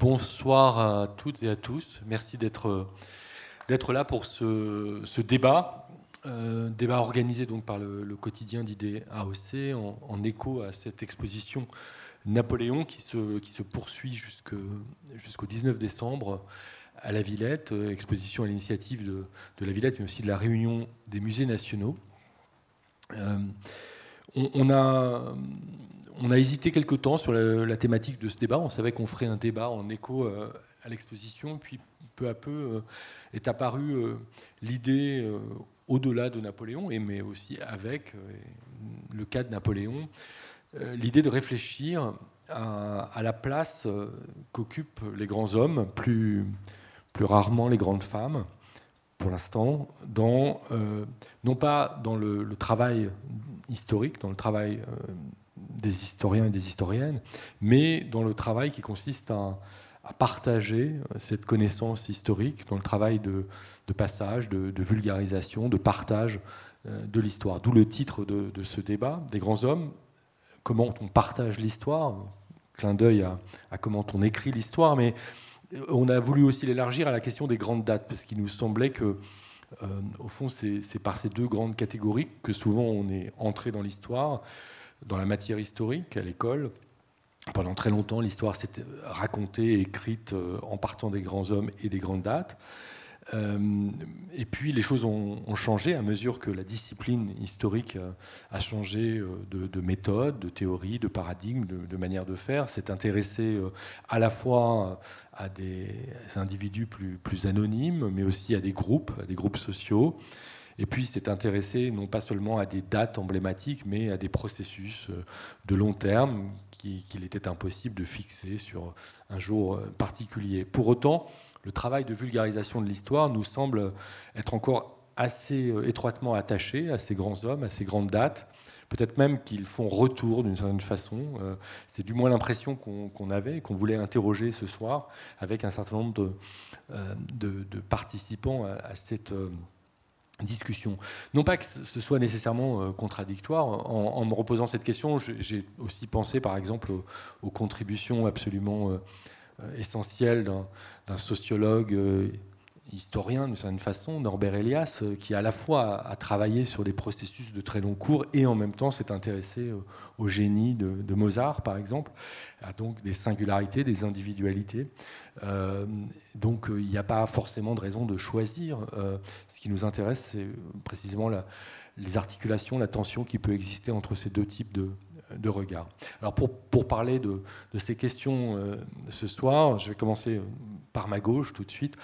Bonsoir à toutes et à tous. Merci d'être là pour ce, débat, euh, débat organisé donc par le, quotidien d'idées AOC en, écho à cette exposition Napoléon qui se, poursuit jusqu'au 19 décembre à la Villette, euh, exposition à l'initiative de, de, la Villette mais aussi de la Réunion des musées nationaux. Euh, on, a, on a hésité quelque temps sur la, thématique de ce débat. On savait qu'on ferait un débat en écho euh, à l'exposition. Puis peu à peu euh, est apparue euh, l'idée, au-delà de Napoléon, et mais aussi avec le cas de Napoléon, l'idée de réfléchir à, la place qu'occupent les grands hommes, plus, rarement les grandes femmes, pour l'instant, non pas dans le, travail historique, dans le travail des historiens et des historiennes, mais dans le travail qui consiste à, partager cette connaissance historique, dans le travail de, passage, de, vulgarisation, de partage euh, de l'histoire. D'où le titre de, ce débat, des grands hommes, comment on partage l'histoire, clin d'œil à, comment on écrit l'histoire, mais on a voulu aussi l'élargir à la question des grandes dates, parce qu'il nous semblait que, euh, au fond, c'est par ces deux grandes catégories que souvent on est entré dans l'histoire dans la matière historique à l'école. Pendant très longtemps, l'histoire s'est racontée, écrite euh, en partant des grands hommes et des grandes dates. Euh, et puis les choses ont, changé à mesure que la discipline historique euh, a changé de, méthode, de théorie, de paradigme, de, manière de faire. S'est intéressé à la fois à des individus plus anonymes, mais aussi à des groupes, à des groupes sociaux. Et puis s'est intéressé non pas seulement à des dates emblématiques, mais à des processus euh, de long terme qu'il était impossible de fixer sur un jour euh, particulier. Pour autant, le travail de vulgarisation de l'histoire nous semble être encore assez euh, étroitement attaché à ces grands hommes, à ces grandes dates. Peut-être même qu'ils font retour d'une certaine façon. C'est du moins l'impression qu'on avait, qu'on voulait interroger ce soir avec un certain nombre de, participants à, cette discussion. Non pas que ce soit nécessairement euh, contradictoire. En, me reposant cette question, j'ai aussi pensé par exemple aux, contributions absolument euh, essentielles d'un sociologue euh, historien d'une certaine façon, Norbert Elias, euh, qui à la fois a, travaillé sur des processus de très long cours et en même temps s'est intéressé euh, au génie de, Mozart, par exemple, a donc des singularités, des individualités. Euh, donc il n'y a pas forcément de raison de choisir. ce qui nous intéresse, c'est précisément les articulations, la tension qui peut exister entre ces deux types de, de regard. Alors pour, parler de, ces questions euh, ce soir, je vais commencer par ma gauche tout de suite,